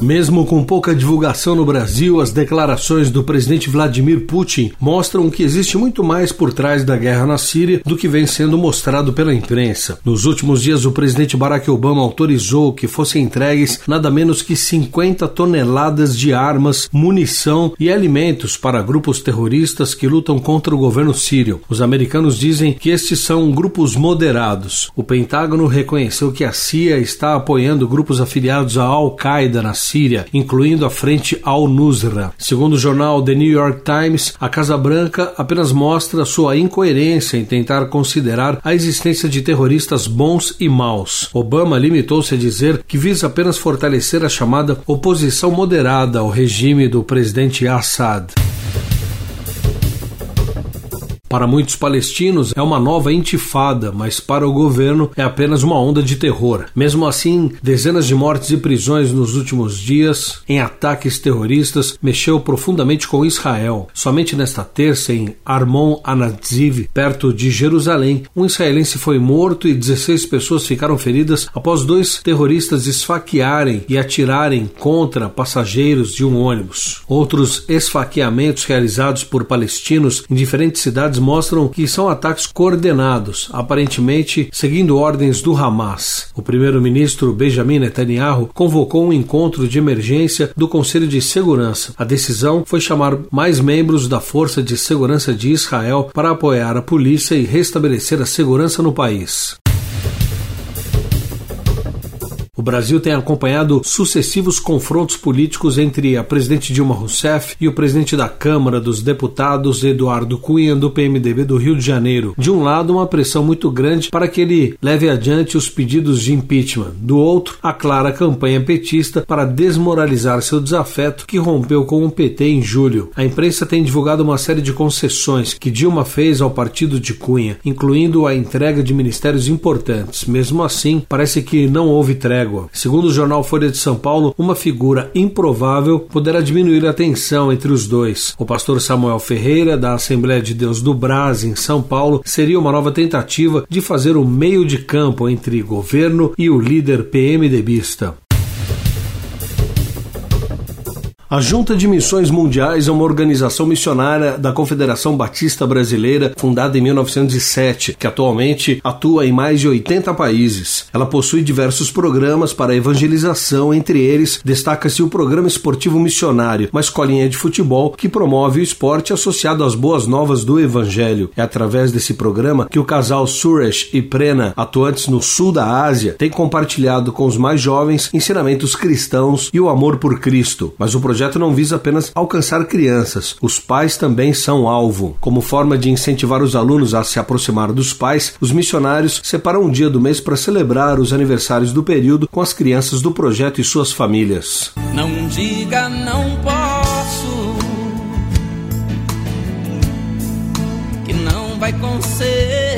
Mesmo com pouca divulgação no Brasil, as declarações do presidente Vladimir Putin mostram que existe muito mais por trás da guerra na Síria do que vem sendo mostrado pela imprensa. Nos últimos dias, o presidente Barack Obama autorizou que fossem entregues nada menos que 50 toneladas de armas, munição e alimentos para grupos terroristas que lutam contra o governo sírio. Os americanos dizem que estes são grupos moderados. O Pentágono reconheceu que a CIA está apoiando grupos afiliados à Al-Qaeda na Síria Síria, incluindo a frente al-Nusra. Segundo o jornal The New York Times, a Casa Branca apenas mostra sua incoerência em tentar considerar a existência de terroristas bons e maus. Obama limitou-se a dizer que visa apenas fortalecer a chamada oposição moderada ao regime do presidente Assad. Para muitos palestinos é uma nova intifada, mas para o governo é apenas uma onda de terror. Mesmo assim, dezenas de mortes e prisões nos últimos dias em ataques terroristas mexeu profundamente com Israel. Somente nesta terça, em Armon Anadziv, perto de Jerusalém, um israelense foi morto e 16 pessoas ficaram feridas após dois terroristas esfaquearem e atirarem contra passageiros de um ônibus. Outros esfaqueamentos realizados por palestinos em diferentes cidades mostram que são ataques coordenados, aparentemente seguindo ordens do Hamas. O primeiro-ministro Benjamin Netanyahu convocou um encontro de emergência do Conselho de Segurança. A decisão foi chamar mais membros da Força de Segurança de Israel para apoiar a polícia e restabelecer a segurança no país. O Brasil tem acompanhado sucessivos confrontos políticos entre a presidente Dilma Rousseff e o presidente da Câmara dos Deputados, Eduardo Cunha, do PMDB do Rio de Janeiro. De um lado, uma pressão muito grande para que ele leve adiante os pedidos de impeachment. Do outro, a clara campanha petista para desmoralizar seu desafeto que rompeu com o PT em julho. A imprensa tem divulgado uma série de concessões que Dilma fez ao partido de Cunha, incluindo a entrega de ministérios importantes. Mesmo assim, parece que não houve trégua trégua. Segundo o jornal Folha de São Paulo, uma figura improvável poderá diminuir a tensão entre os dois. O pastor Samuel Ferreira, da Assembleia de Deus do Brás, em São Paulo, seria uma nova tentativa de fazer o meio de campo entre governo e o líder PMDBista. A Junta de Missões Mundiais é uma organização missionária da Confederação Batista Brasileira, fundada em 1907, que atualmente atua em mais de 80 países. Ela possui diversos programas para evangelização, entre eles destaca-se o Programa Esportivo Missionário, uma escolinha de futebol que promove o esporte associado às boas novas do Evangelho. É através desse programa que o casal Suresh e Prena, atuantes no sul da Ásia, tem compartilhado com os mais jovens ensinamentos cristãos e o amor por Cristo. Mas o projeto projeto não visa apenas alcançar crianças, os pais também são alvo. Como forma de incentivar os alunos a se aproximar dos pais, os missionários separam um dia do mês para celebrar os aniversários do período com as crianças do projeto e suas famílias. Não diga não posso, que não vai conseguir.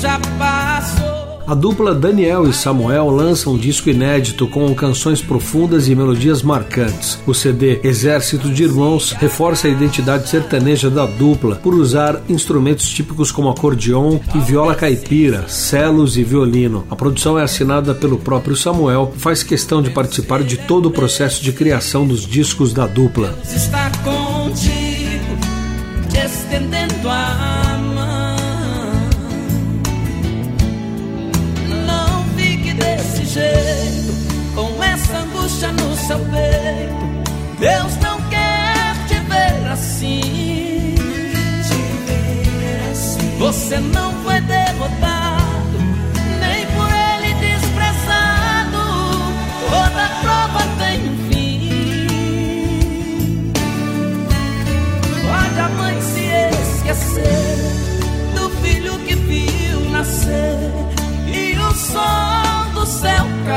Já passou. A dupla Daniel e Samuel lançam um disco inédito com canções profundas e melodias marcantes. O CD Exército de Irmãos reforça a identidade sertaneja da dupla por usar instrumentos típicos como acordeon e viola caipira, celos e violino. A produção é assinada pelo próprio Samuel, que faz questão de participar de todo o processo de criação dos discos da dupla. Está contigo, te estendendo a jeito,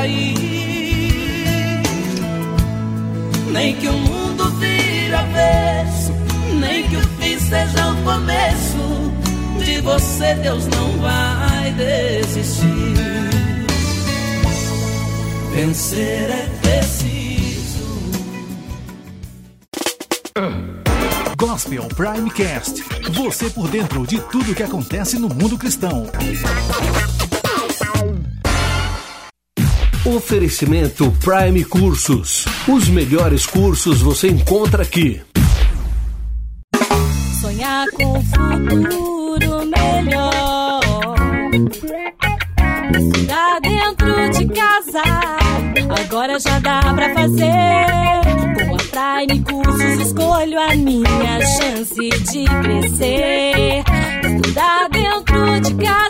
cair. Nem que o mundo vira avesso, nem que o fim seja o começo de você, Deus não vai desistir. Vencer é preciso. Gospel Primecast. Você por dentro de tudo que acontece no mundo cristão. Oferecimento Prime Cursos. Os melhores cursos você encontra aqui. Sonhar com um futuro melhor. Tá dentro de casa, agora já dá pra fazer. Com a Prime Cursos escolho a minha chance de crescer. Estudar dentro de casa,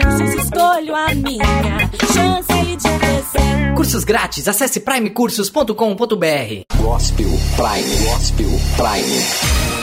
Cursos escolho a minha chance de crescer. Cursos grátis, acesse primecursos.com.br. Gospel Prime, Gospel Prime.